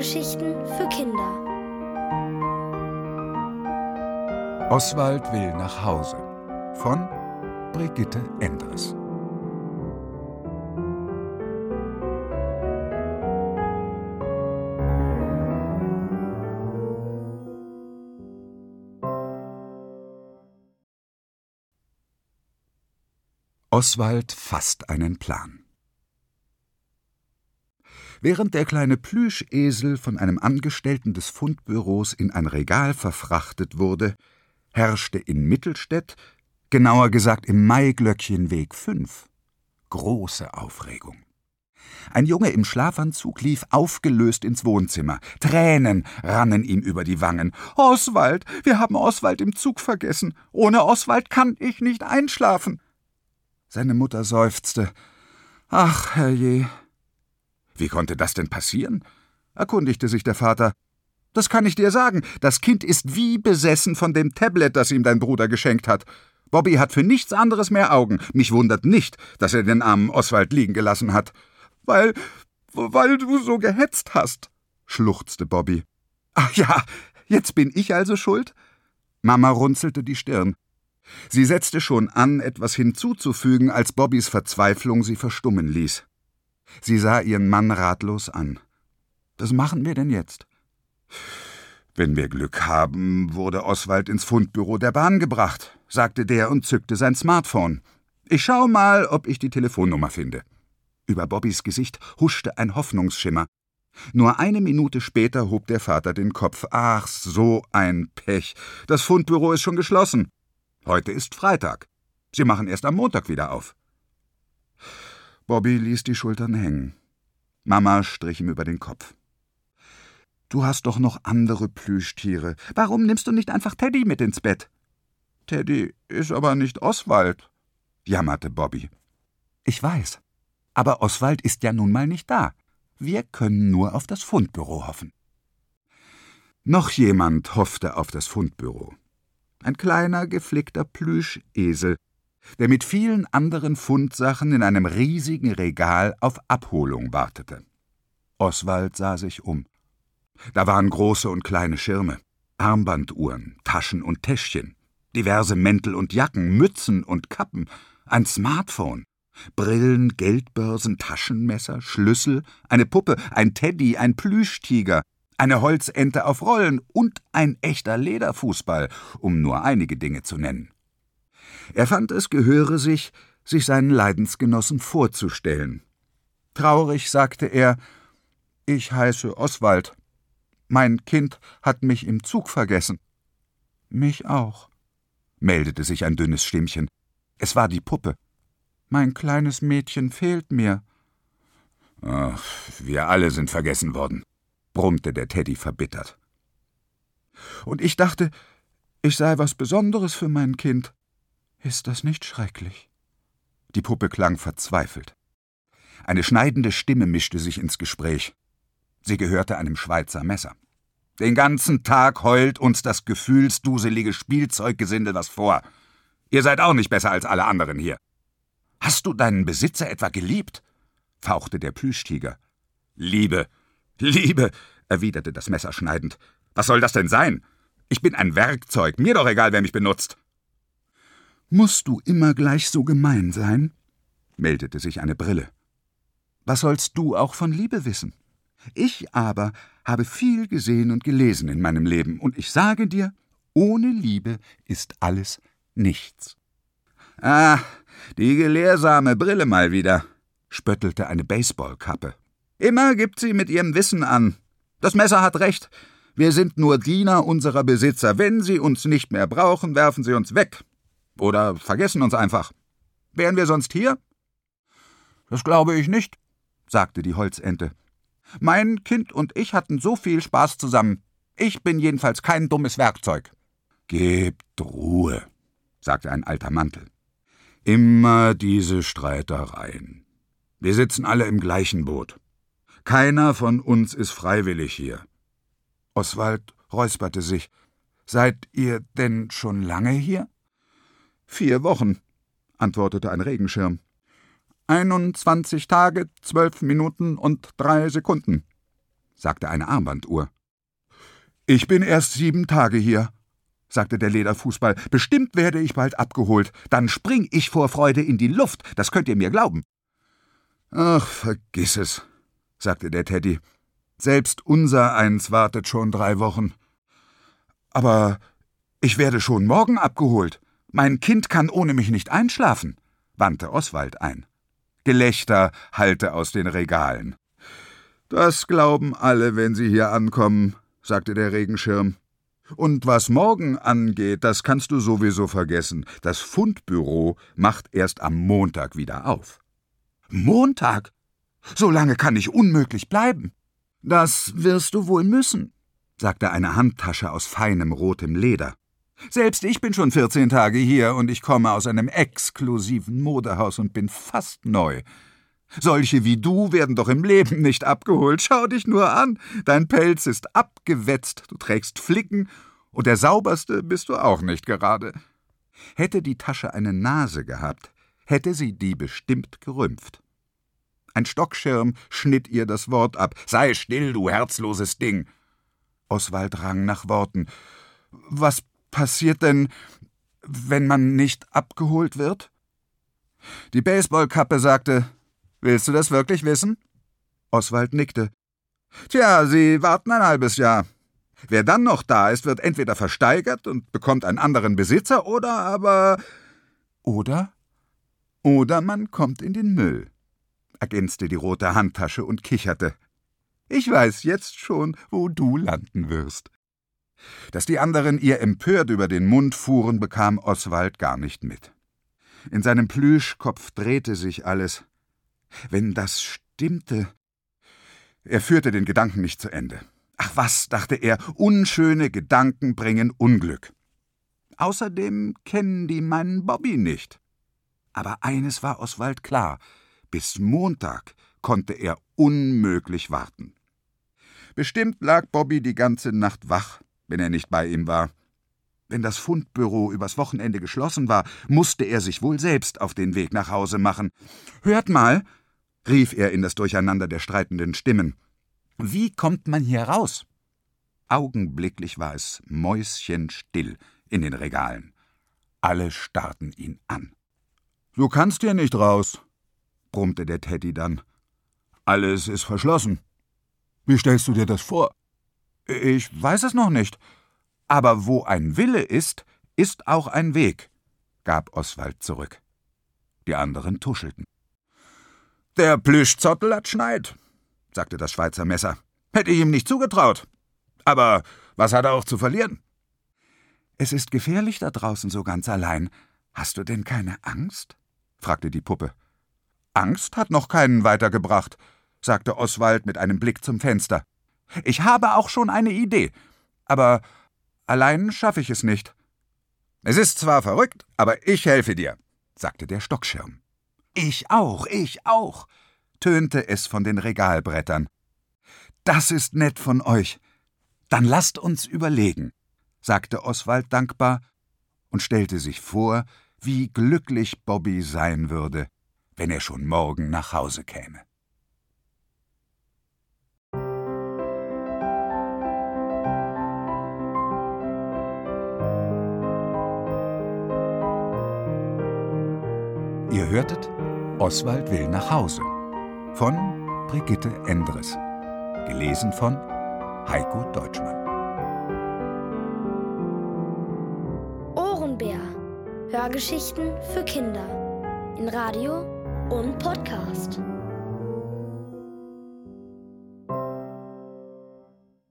Hörgeschichten für Kinder. Oswald will nach Hause von Brigitte Endres. Oswald fasst einen Plan. Während der kleine Plüschesel von einem Angestellten des Fundbüros in ein Regal verfrachtet wurde, herrschte in Mittelstädt, genauer gesagt im Maiglöckchenweg 5, große Aufregung. Ein Junge im Schlafanzug lief aufgelöst ins Wohnzimmer. Tränen rannen ihm über die Wangen. Oswald, wir haben Oswald im Zug vergessen. Ohne Oswald kann ich nicht einschlafen. Seine Mutter seufzte. Ach, herrje, wie konnte das denn passieren? erkundigte sich der Vater. Das kann ich dir sagen. Das Kind ist wie besessen von dem Tablet, das ihm dein Bruder geschenkt hat. Bobby hat für nichts anderes mehr Augen. Mich wundert nicht, dass er den armen Oswald liegen gelassen hat. Weil, weil du so gehetzt hast, schluchzte Bobby. Ach ja, jetzt bin ich also schuld? Mama runzelte die Stirn. Sie setzte schon an, etwas hinzuzufügen, als Bobbys Verzweiflung sie verstummen ließ. Sie sah ihren Mann ratlos an. Was machen wir denn jetzt? Wenn wir Glück haben, wurde Oswald ins Fundbüro der Bahn gebracht, sagte der und zückte sein Smartphone. Ich schau mal, ob ich die Telefonnummer finde. Über Bobbys Gesicht huschte ein Hoffnungsschimmer. Nur eine Minute später hob der Vater den Kopf. Ach, so ein Pech. Das Fundbüro ist schon geschlossen. Heute ist Freitag. Sie machen erst am Montag wieder auf. Bobby ließ die Schultern hängen. Mama strich ihm über den Kopf. Du hast doch noch andere Plüschtiere. Warum nimmst du nicht einfach Teddy mit ins Bett? Teddy ist aber nicht Oswald, jammerte Bobby. Ich weiß. Aber Oswald ist ja nun mal nicht da. Wir können nur auf das Fundbüro hoffen. Noch jemand hoffte auf das Fundbüro. Ein kleiner, geflickter Plüschesel, der mit vielen anderen Fundsachen in einem riesigen Regal auf Abholung wartete. Oswald sah sich um. Da waren große und kleine Schirme, Armbanduhren, Taschen und Täschchen, diverse Mäntel und Jacken, Mützen und Kappen, ein Smartphone, Brillen, Geldbörsen, Taschenmesser, Schlüssel, eine Puppe, ein Teddy, ein Plüschtiger, eine Holzente auf Rollen und ein echter Lederfußball, um nur einige Dinge zu nennen. Er fand, es gehöre sich, sich seinen Leidensgenossen vorzustellen. Traurig sagte er Ich heiße Oswald. Mein Kind hat mich im Zug vergessen. Mich auch, meldete sich ein dünnes Stimmchen. Es war die Puppe. Mein kleines Mädchen fehlt mir. Ach, wir alle sind vergessen worden, brummte der Teddy verbittert. Und ich dachte, ich sei was Besonderes für mein Kind. Ist das nicht schrecklich? Die Puppe klang verzweifelt. Eine schneidende Stimme mischte sich ins Gespräch. Sie gehörte einem Schweizer Messer. Den ganzen Tag heult uns das gefühlsduselige Spielzeuggesindel was vor. Ihr seid auch nicht besser als alle anderen hier. Hast du deinen Besitzer etwa geliebt? fauchte der Plüschtiger. Liebe, Liebe, erwiderte das Messer schneidend. Was soll das denn sein? Ich bin ein Werkzeug, mir doch egal, wer mich benutzt. Musst du immer gleich so gemein sein? meldete sich eine Brille. Was sollst du auch von Liebe wissen? Ich aber habe viel gesehen und gelesen in meinem Leben, und ich sage dir, ohne Liebe ist alles nichts. Ah, die gelehrsame Brille mal wieder, spöttelte eine Baseballkappe. Immer gibt sie mit ihrem Wissen an. Das Messer hat recht. Wir sind nur Diener unserer Besitzer. Wenn sie uns nicht mehr brauchen, werfen sie uns weg. Oder vergessen uns einfach. Wären wir sonst hier? Das glaube ich nicht, sagte die Holzente. Mein Kind und ich hatten so viel Spaß zusammen. Ich bin jedenfalls kein dummes Werkzeug. Gebt Ruhe, sagte ein alter Mantel. Immer diese Streitereien. Wir sitzen alle im gleichen Boot. Keiner von uns ist freiwillig hier. Oswald räusperte sich. Seid ihr denn schon lange hier? Vier Wochen, antwortete ein Regenschirm. Einundzwanzig Tage, zwölf Minuten und drei Sekunden. sagte eine Armbanduhr. Ich bin erst sieben Tage hier, sagte der Lederfußball. Bestimmt werde ich bald abgeholt. Dann spring ich vor Freude in die Luft, das könnt ihr mir glauben. Ach, vergiss es, sagte der Teddy. Selbst unser eins wartet schon drei Wochen. Aber ich werde schon morgen abgeholt. Mein Kind kann ohne mich nicht einschlafen, wandte Oswald ein. Gelächter hallte aus den Regalen. Das glauben alle, wenn sie hier ankommen, sagte der Regenschirm. Und was morgen angeht, das kannst du sowieso vergessen. Das Fundbüro macht erst am Montag wieder auf. Montag? So lange kann ich unmöglich bleiben. Das wirst du wohl müssen, sagte eine Handtasche aus feinem rotem Leder. Selbst ich bin schon vierzehn Tage hier und ich komme aus einem exklusiven Modehaus und bin fast neu. Solche wie du werden doch im Leben nicht abgeholt. Schau dich nur an. Dein Pelz ist abgewetzt, du trägst Flicken und der sauberste bist du auch nicht gerade. Hätte die Tasche eine Nase gehabt, hätte sie die bestimmt gerümpft. Ein Stockschirm schnitt ihr das Wort ab. Sei still, du herzloses Ding. Oswald rang nach Worten. Was passiert denn, wenn man nicht abgeholt wird? Die Baseballkappe sagte, Willst du das wirklich wissen? Oswald nickte. Tja, Sie warten ein halbes Jahr. Wer dann noch da ist, wird entweder versteigert und bekommt einen anderen Besitzer oder aber. Oder? Oder man kommt in den Müll, ergänzte die rote Handtasche und kicherte. Ich weiß jetzt schon, wo du landen wirst. Dass die anderen ihr empört über den Mund fuhren, bekam Oswald gar nicht mit. In seinem Plüschkopf drehte sich alles. Wenn das stimmte. Er führte den Gedanken nicht zu Ende. Ach was, dachte er, unschöne Gedanken bringen Unglück. Außerdem kennen die meinen Bobby nicht. Aber eines war Oswald klar: bis Montag konnte er unmöglich warten. Bestimmt lag Bobby die ganze Nacht wach, wenn er nicht bei ihm war. Wenn das Fundbüro übers Wochenende geschlossen war, musste er sich wohl selbst auf den Weg nach Hause machen. Hört mal, rief er in das Durcheinander der streitenden Stimmen. Wie kommt man hier raus? Augenblicklich war es mäuschenstill in den Regalen. Alle starrten ihn an. Du kannst hier nicht raus, brummte der Teddy dann. Alles ist verschlossen. Wie stellst du dir das vor? Ich weiß es noch nicht. Aber wo ein Wille ist, ist auch ein Weg, gab Oswald zurück. Die anderen tuschelten. Der Plüschzottel hat Schneid, sagte das Schweizer Messer. Hätte ich ihm nicht zugetraut. Aber was hat er auch zu verlieren? Es ist gefährlich da draußen so ganz allein. Hast du denn keine Angst? fragte die Puppe. Angst hat noch keinen weitergebracht, sagte Oswald mit einem Blick zum Fenster. Ich habe auch schon eine Idee, aber allein schaffe ich es nicht. Es ist zwar verrückt, aber ich helfe dir, sagte der Stockschirm. Ich auch, ich auch, tönte es von den Regalbrettern. Das ist nett von euch. Dann lasst uns überlegen, sagte Oswald dankbar und stellte sich vor, wie glücklich Bobby sein würde, wenn er schon morgen nach Hause käme. Ihr hörtet Oswald will nach Hause von Brigitte Endres. Gelesen von Heiko Deutschmann. Ohrenbär. Hörgeschichten für Kinder. In Radio und Podcast.